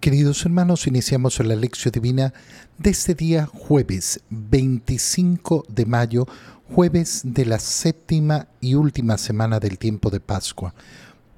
Queridos hermanos, iniciamos la lección divina de este día jueves 25 de mayo, jueves de la séptima y última semana del tiempo de Pascua.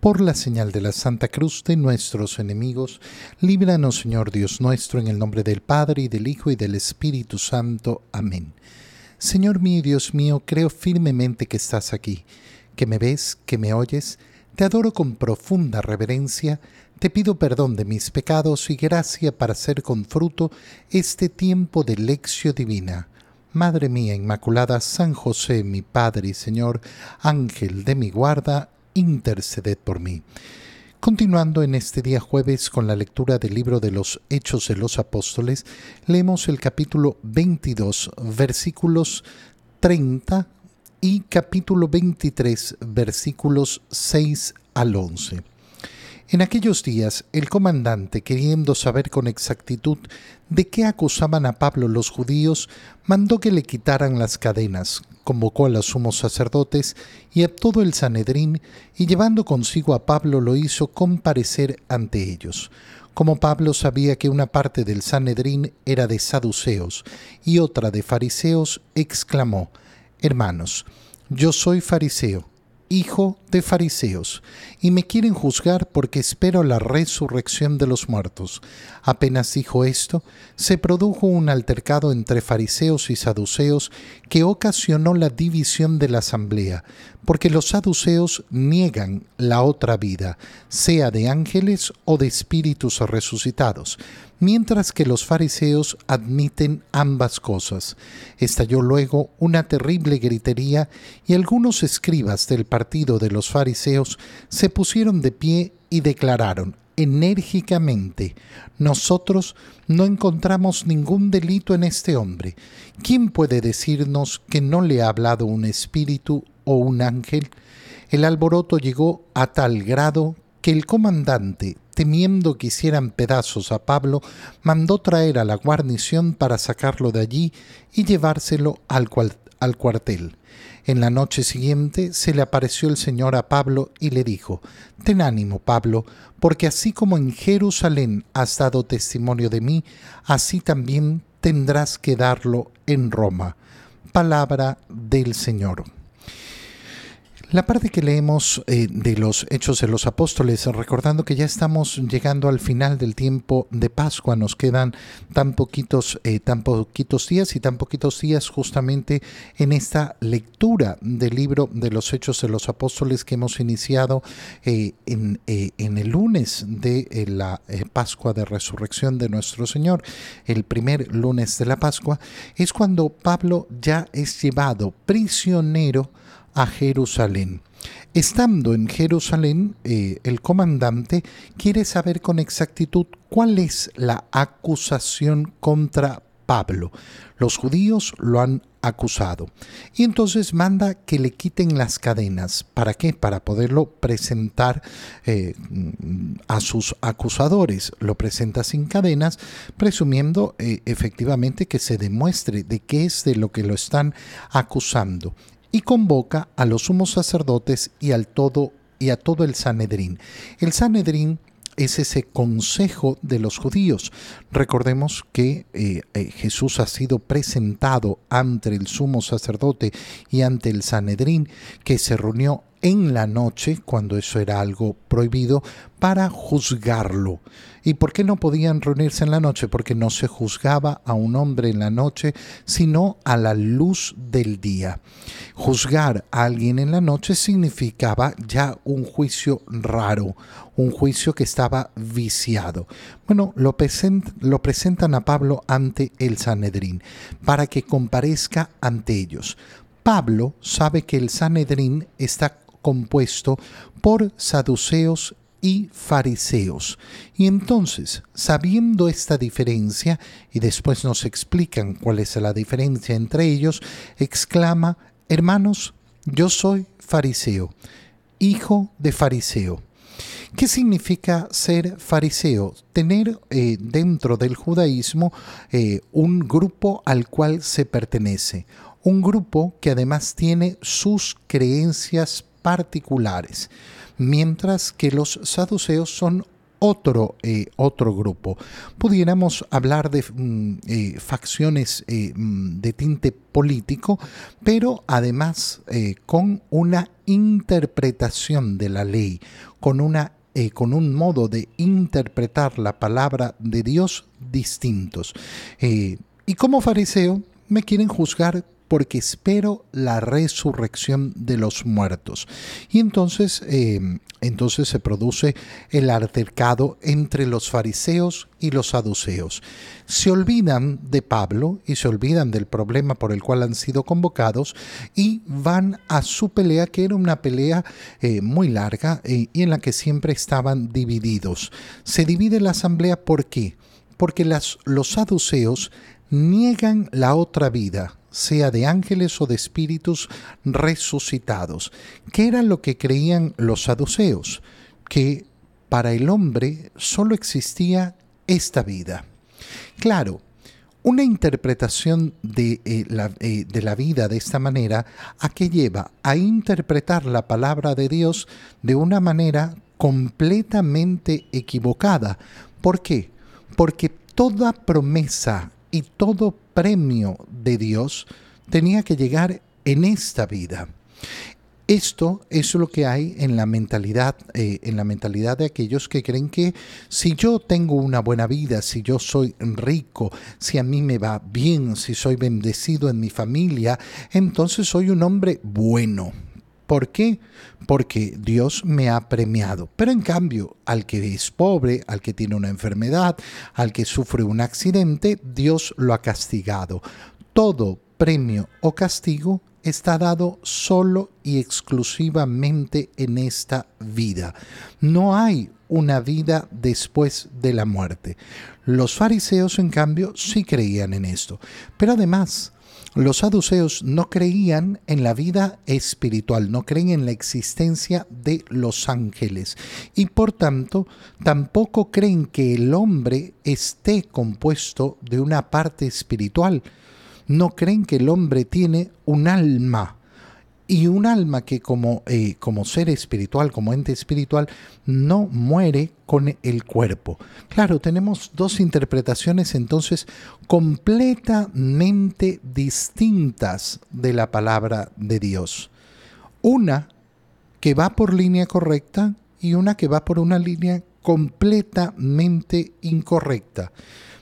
Por la señal de la Santa Cruz de nuestros enemigos, líbranos Señor Dios nuestro, en el nombre del Padre y del Hijo y del Espíritu Santo. Amén. Señor mío y Dios mío, creo firmemente que estás aquí, que me ves, que me oyes, te adoro con profunda reverencia, te pido perdón de mis pecados y gracia para hacer con fruto este tiempo de lección divina. Madre mía Inmaculada, San José, mi Padre y Señor, Ángel de mi guarda, interceded por mí. Continuando en este día jueves con la lectura del libro de los Hechos de los Apóstoles, leemos el capítulo 22, versículos 30 y capítulo 23, versículos 6 al 11. En aquellos días, el comandante, queriendo saber con exactitud de qué acusaban a Pablo los judíos, mandó que le quitaran las cadenas, convocó a los sumos sacerdotes y a todo el Sanedrín, y llevando consigo a Pablo lo hizo comparecer ante ellos. Como Pablo sabía que una parte del Sanedrín era de saduceos y otra de fariseos, exclamó, Hermanos, yo soy fariseo hijo de fariseos, y me quieren juzgar porque espero la resurrección de los muertos. Apenas dijo esto, se produjo un altercado entre fariseos y saduceos que ocasionó la división de la asamblea, porque los saduceos niegan la otra vida, sea de ángeles o de espíritus resucitados, mientras que los fariseos admiten ambas cosas. Estalló luego una terrible gritería y algunos escribas del partido de los fariseos se pusieron de pie y declararon enérgicamente, nosotros no encontramos ningún delito en este hombre. ¿Quién puede decirnos que no le ha hablado un espíritu o un ángel? El alboroto llegó a tal grado que el comandante, temiendo que hicieran pedazos a Pablo, mandó traer a la guarnición para sacarlo de allí y llevárselo al, al cuartel. En la noche siguiente se le apareció el Señor a Pablo y le dijo, Ten ánimo, Pablo, porque así como en Jerusalén has dado testimonio de mí, así también tendrás que darlo en Roma. Palabra del Señor. La parte que leemos eh, de los Hechos de los Apóstoles, recordando que ya estamos llegando al final del tiempo de Pascua, nos quedan tan poquitos, eh, tan poquitos días y tan poquitos días justamente en esta lectura del libro de los Hechos de los Apóstoles que hemos iniciado eh, en, en, el lunes de la Pascua de Resurrección de nuestro Señor, el primer lunes de la Pascua, es cuando Pablo ya es llevado prisionero a Jerusalén. Estando en Jerusalén, eh, el comandante quiere saber con exactitud cuál es la acusación contra Pablo. Los judíos lo han acusado. Y entonces manda que le quiten las cadenas. ¿Para qué? Para poderlo presentar eh, a sus acusadores. Lo presenta sin cadenas, presumiendo eh, efectivamente que se demuestre de qué es de lo que lo están acusando y convoca a los sumos sacerdotes y, al todo, y a todo el Sanedrín. El Sanedrín es ese consejo de los judíos. Recordemos que eh, eh, Jesús ha sido presentado ante el sumo sacerdote y ante el Sanedrín, que se reunió en la noche, cuando eso era algo prohibido, para juzgarlo. ¿Y por qué no podían reunirse en la noche? Porque no se juzgaba a un hombre en la noche, sino a la luz del día. Juzgar a alguien en la noche significaba ya un juicio raro, un juicio que estaba viciado. Bueno, lo, presentan a Pablo ante el Sanedrín, para que comparezca ante ellos. Pablo sabe que el Sanedrín está compuesto por saduceos y fariseos. Y entonces, sabiendo esta diferencia, y después nos explican cuál es la diferencia entre ellos, exclama, hermanos, yo soy fariseo, hijo de fariseo. ¿Qué significa ser fariseo? Tener eh, dentro del judaísmo eh, un grupo al cual se pertenece, un grupo que además tiene sus creencias particulares, mientras que los saduceos son otro, eh, otro grupo. Pudiéramos hablar de mm, eh, facciones eh, mm, de tinte político, pero además con una interpretación de la ley, con, una, con un modo de interpretar la palabra de Dios distintos. y como fariseo me quieren juzgar porque espero la resurrección de los muertos. Y entonces, em, entonces se produce el altercado entre los fariseos y los saduceos. Se olvidan de Pablo y se olvidan del problema por el cual han sido convocados y van a su pelea, que era una pelea eh, muy larga eh, y en la que siempre estaban divididos. Se divide la asamblea ¿por qué? Porque las, los saduceos niegan la otra vida, sea de ángeles o de espíritus resucitados. ¿Qué era lo que creían los saduceos? Que para el hombre solo existía esta vida. Claro, una interpretación de, eh, la, eh, de, la, vida de esta manera a qué lleva a interpretar la palabra de Dios de una manera completamente equivocada. ¿Por qué? Porque toda promesa y todo premio de Dios tenía que llegar en esta vida. Esto es lo que hay en la mentalidad, eh, en la mentalidad de aquellos que creen que si yo tengo una buena vida, si yo soy rico, si a mí me va bien, si soy bendecido en mi familia, entonces soy un hombre bueno. ¿Por qué? Porque Dios me ha premiado. Pero en cambio, al que es pobre, al que tiene una enfermedad, al que sufre un accidente, Dios lo ha castigado. Todo premio o castigo está dado solo y exclusivamente en esta vida. No hay una vida después de la muerte. Los fariseos, en cambio, sí creían en esto. Pero además, los saduceos no creían en la vida espiritual, no creen en la existencia de los ángeles y por tanto tampoco creen que el hombre esté compuesto de una parte espiritual. No creen que el hombre tiene un alma y un alma que como, eh, como ser espiritual, como ente espiritual, no muere con el cuerpo. Claro, tenemos dos interpretaciones entonces completamente distintas de la palabra de Dios. Una que va por línea correcta y una que va por una línea completamente incorrecta.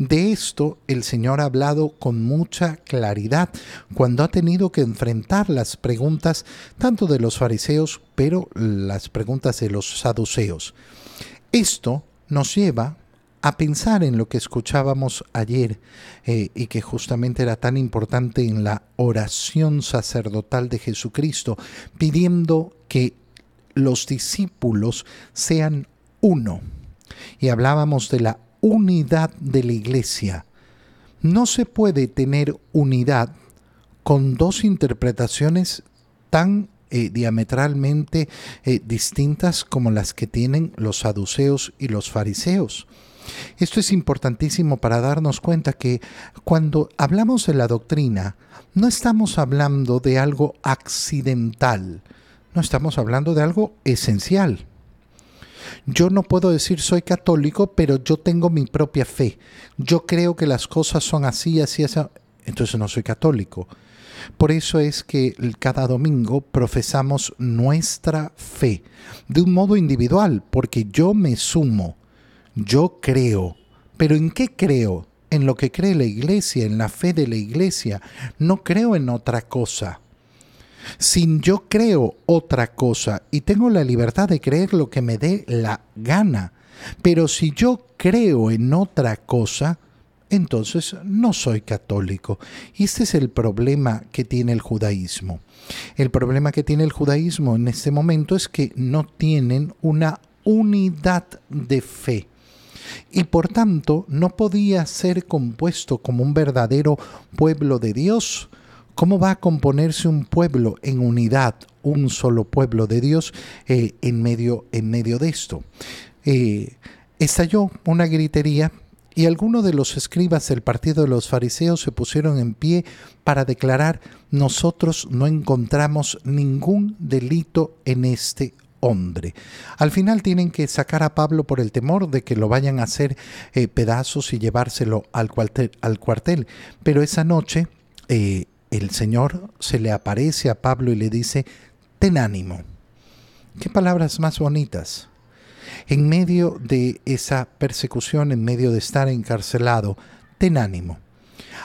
De esto el Señor ha hablado con mucha claridad cuando ha tenido que enfrentar las preguntas tanto de los fariseos, pero las preguntas de los saduceos. Esto nos lleva a pensar en lo que escuchábamos ayer eh, y que justamente era tan importante en la oración sacerdotal de Jesucristo, pidiendo que los discípulos sean uno. Y hablábamos de la unidad de la iglesia. No se puede tener unidad con dos interpretaciones tan eh, diametralmente eh, distintas como las que tienen los saduceos y los fariseos. Esto es importantísimo para darnos cuenta que cuando hablamos de la doctrina, no estamos hablando de algo accidental, no estamos hablando de algo esencial. Yo no puedo decir soy católico, pero yo tengo mi propia fe. Yo creo que las cosas son así, así, así. Entonces no soy católico. Por eso es que cada domingo profesamos nuestra fe de un modo individual, porque yo me sumo, yo creo. Pero ¿en qué creo? En lo que cree la iglesia, en la fe de la iglesia. No creo en otra cosa. Sin yo creo otra cosa y tengo la libertad de creer lo que me dé la gana, pero si yo creo en otra cosa, entonces no soy católico. Y este es el problema que tiene el judaísmo. El problema que tiene el judaísmo en este momento es que no tienen una unidad de fe. Y por tanto no podía ser compuesto como un verdadero pueblo de Dios ¿Cómo va a componerse un pueblo en unidad, un solo pueblo de Dios eh, en, medio, en medio de esto? Eh, estalló una gritería y algunos de los escribas del partido de los fariseos se pusieron en pie para declarar, nosotros no encontramos ningún delito en este hombre. Al final tienen que sacar a Pablo por el temor de que lo vayan a hacer eh, pedazos y llevárselo al cuartel, al cuartel. Pero esa noche el Señor se le aparece a Pablo y le dice, ten ánimo. Qué palabras más bonitas. En medio de esa persecución, en medio de estar encarcelado, ten ánimo.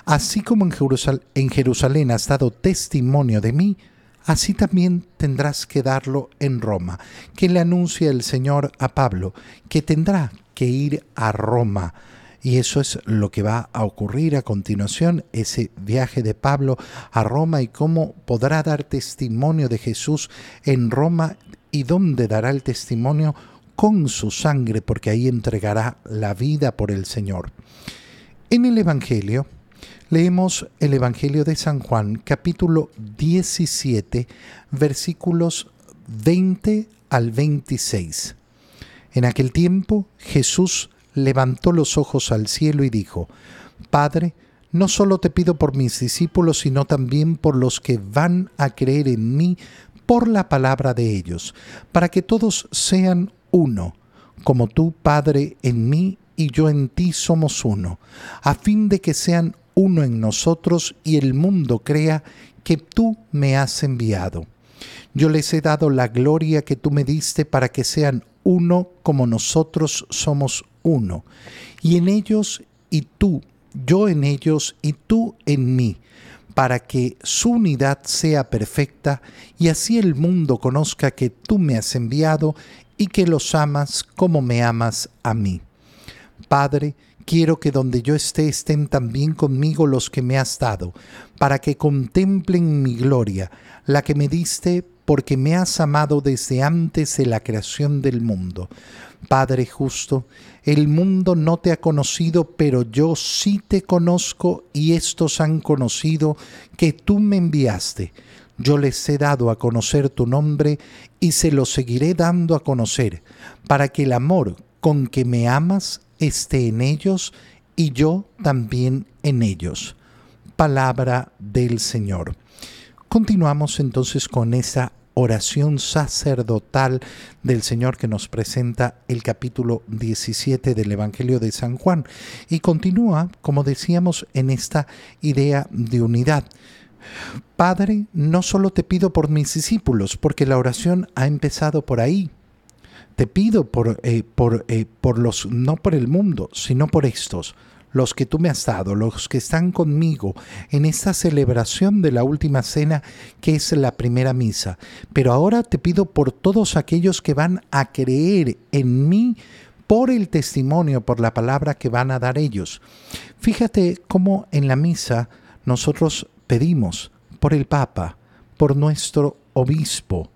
Así como en Jerusalén, has dado testimonio de mí, así también tendrás que darlo en Roma. Que le anuncia el Señor a Pablo que tendrá que ir a Roma. Y eso es lo que va a ocurrir a continuación, ese viaje de Pablo a Roma y cómo podrá dar testimonio de Jesús en Roma y dónde dará el testimonio con su sangre, porque ahí entregará la vida por el Señor. En el Evangelio, Leemos el Evangelio de San Juan, capítulo 17, versículos 20 al 26. En aquel tiempo Jesús levantó los ojos al cielo y dijo, Padre, no solo te pido por mis discípulos, sino también por los que van a creer en mí por la palabra de ellos, para que todos sean uno, como tú, Padre, en mí y yo en ti somos uno, a fin de que sean uno en nosotros y el mundo crea que tú me has enviado. Yo les he dado la gloria que tú me diste para que sean uno como nosotros somos uno, y en ellos y tú, yo en ellos y tú en mí, para que su unidad sea perfecta y así el mundo conozca que tú me has enviado y que los amas como me amas a mí. Padre, Quiero que donde yo esté estén también conmigo los que me has dado, para que contemplen mi gloria, la que me diste porque me has amado desde antes de la creación del mundo. Padre justo, el mundo no te ha conocido, pero yo sí te conozco y estos han conocido que tú me enviaste. Yo les he dado a conocer tu nombre y se lo seguiré dando a conocer, para que el amor con que me amas esté en ellos y yo también en ellos. Palabra del Señor. Continuamos entonces con esa oración sacerdotal del Señor que nos presenta el capítulo 17 del Evangelio de San Juan y continúa, como decíamos, en esta idea de unidad. Padre, no solo te pido por mis discípulos, porque la oración ha empezado por ahí, te pido por, eh, por, eh, por los, no por el mundo, sino por estos, los que tú me has dado, los que están conmigo en esta celebración de la última cena que es la primera misa. Pero ahora te pido por todos aquellos que van a creer en mí por el testimonio, por la palabra que van a dar ellos. Fíjate cómo en la misa nosotros pedimos por el Papa, por nuestro obispo,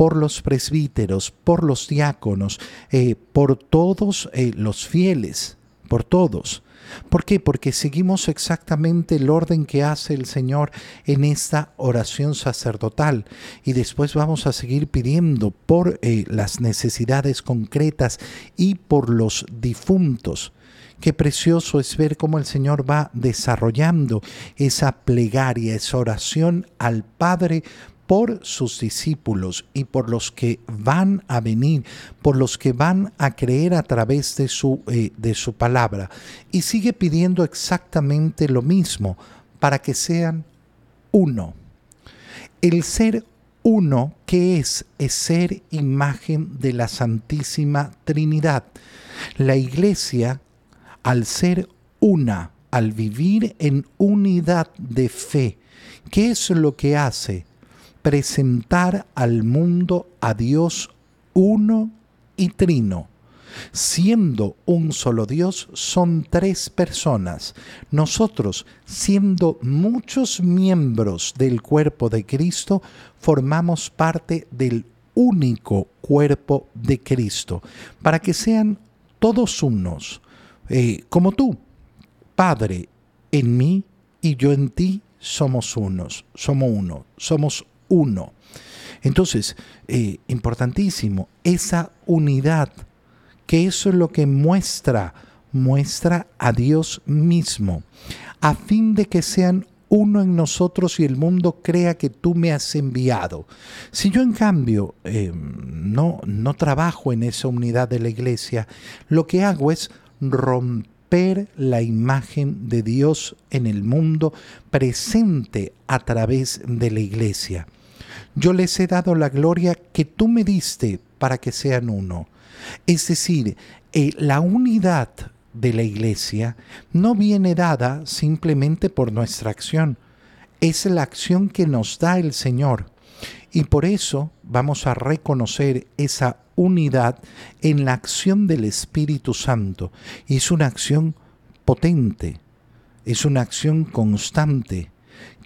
por los presbíteros, por los diáconos, eh, por todos eh, los fieles, por todos. ¿Por qué? Porque seguimos exactamente el orden que hace el Señor en esta oración sacerdotal y después vamos a seguir pidiendo por eh, las necesidades concretas y por los difuntos. Qué precioso es ver cómo el Señor va desarrollando esa plegaria, esa oración al Padre por sus discípulos y por los que van a venir, por los que van a creer a través de su, eh, de su palabra. Y sigue pidiendo exactamente lo mismo, para que sean uno. El ser uno, que es? Es ser imagen de la Santísima Trinidad. La iglesia, al ser una, al vivir en unidad de fe, ¿qué es lo que hace? Presentar al mundo a Dios uno y trino. Siendo un solo Dios, son tres personas. Nosotros, siendo muchos miembros del cuerpo de Cristo, formamos parte del único cuerpo de Cristo, para que sean todos unos, eh, como tú, Padre, en mí y yo en ti somos unos, somos uno, somos uno. Entonces, eh, importantísimo, esa unidad, que eso es lo que muestra, muestra a Dios mismo, a fin de que sean uno en nosotros y el mundo crea que tú me has enviado. Si yo en cambio em, no, no trabajo en esa unidad de la iglesia, lo que hago es romper la imagen de Dios en el mundo presente a través de la iglesia. Yo les he dado la gloria que tú me diste para que sean uno. Es decir, eh, la unidad de la iglesia no viene dada simplemente por nuestra acción, es la acción que nos da el Señor. Y por eso vamos a reconocer esa unidad en la acción del Espíritu Santo. Y es una acción potente, es una acción constante.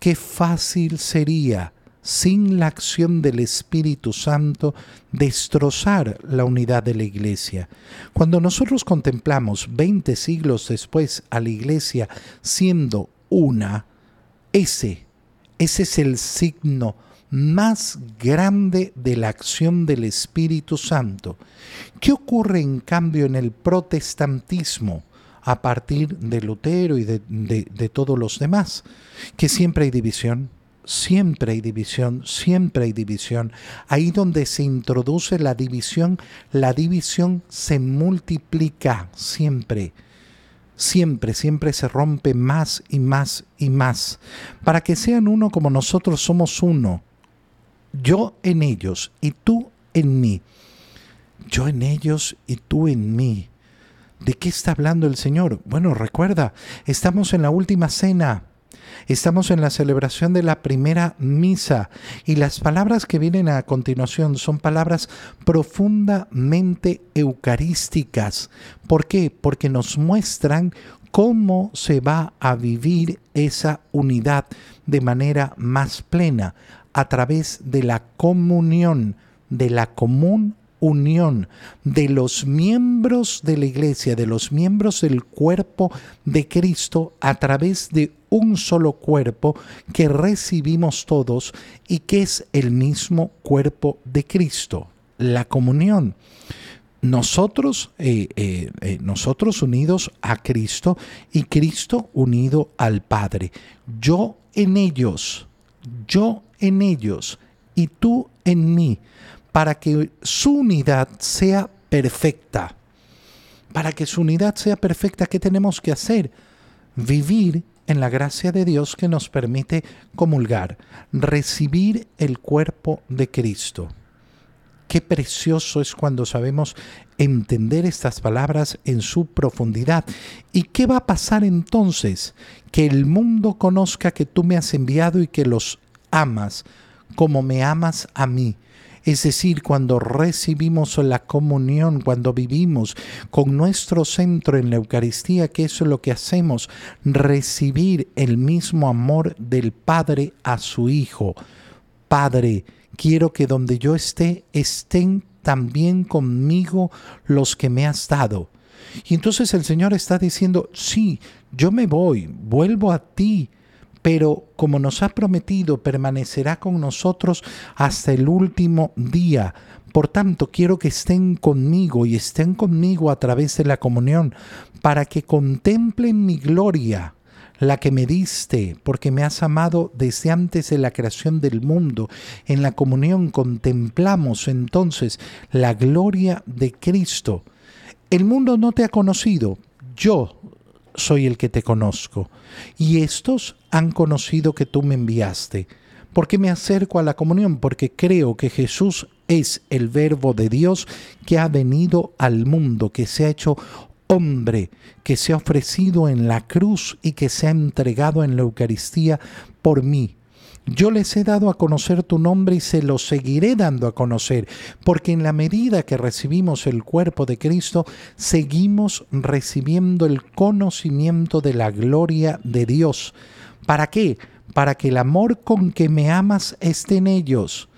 Qué fácil sería sin la acción del Espíritu Santo, destrozar la unidad de la iglesia. Cuando nosotros contemplamos 20 siglos después a la iglesia siendo una, ese, ese es el signo más grande de la acción del Espíritu Santo. ¿Qué ocurre en cambio en el protestantismo? a partir de Lutero y de, de todos los demás, que siempre hay división, siempre hay división, siempre hay división. Ahí donde se introduce la división, la división se multiplica siempre. Siempre, siempre se rompe más y más y más. Para que sean uno como nosotros somos uno. Yo en ellos y tú en mí. Yo en ellos y tú en mí. ¿De qué está hablando el Señor? Bueno, recuerda, estamos en la última cena Estamos en la celebración de la primera misa y las palabras que vienen a continuación son palabras profundamente eucarísticas. ¿Por qué? Porque nos muestran cómo se va a vivir esa unidad de manera más plena a través de la comunión, de la común unión de los miembros de la iglesia, de los miembros del cuerpo de Cristo a través de un solo cuerpo que recibimos todos y que es el mismo cuerpo de Cristo, la comunión. Nosotros, eh, eh, eh, nosotros unidos a Cristo y Cristo unido al Padre. Yo en ellos, yo en ellos y tú en mí para que su unidad sea perfecta. Para que su unidad sea perfecta, ¿qué tenemos que hacer? Vivir en la gracia de Dios que nos permite comulgar, recibir el cuerpo de Cristo. Qué precioso es cuando sabemos entender estas palabras en su profundidad. ¿Y qué va a pasar entonces? Que el mundo conozca que tú me has enviado y que los amas como me amas a mí. Es decir, cuando recibimos la comunión, cuando vivimos con nuestro centro en la Eucaristía, que es lo que hacemos, recibir el mismo amor del Padre a su Hijo. Padre, quiero que donde yo esté, estén también conmigo los que me has dado. Y entonces el Señor está diciendo, sí, yo me voy, vuelvo a ti, pero como nos ha prometido, permanecerá con nosotros hasta el último día. Por tanto, quiero que estén conmigo y estén conmigo a través de la comunión, para que contemplen mi gloria, la que me diste, porque me has amado desde antes de la creación del mundo. En la comunión contemplamos entonces la gloria de Cristo. El mundo no te ha conocido, yo soy el que te conozco, y estos han conocido que tú me enviaste. ¿Por qué me acerco a la comunión? Porque creo que Jesús es el verbo de Dios que ha venido al mundo, que se ha hecho hombre, que se ha ofrecido en la cruz y que se ha entregado en la Eucaristía por mí. Yo les he dado a conocer tu nombre y se lo seguiré dando a conocer, porque en la medida que recibimos el cuerpo de Cristo, seguimos recibiendo el conocimiento de la gloria de Dios. ¿Para qué? Para que el amor con que me amas esté en ellos,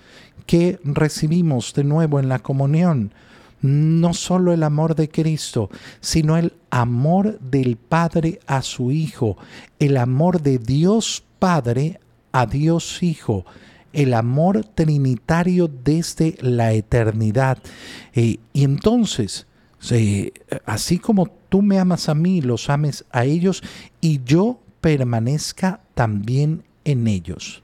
que recibimos de nuevo en la comunión. No solo el amor de Cristo, sino el amor del Padre a su Hijo, el amor de Dios Padre a Dios Hijo, el amor trinitario desde la eternidad. Eh, y entonces, así como tú me amas a mí, los ames a ellos, y yo permanezca también en ellos.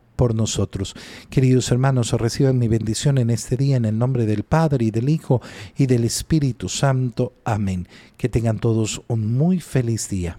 por nosotros. Queridos hermanos, reciban mi bendición en este día en el nombre del Padre y del Hijo y del Espíritu Santo. Amén. Que tengan todos un muy feliz día.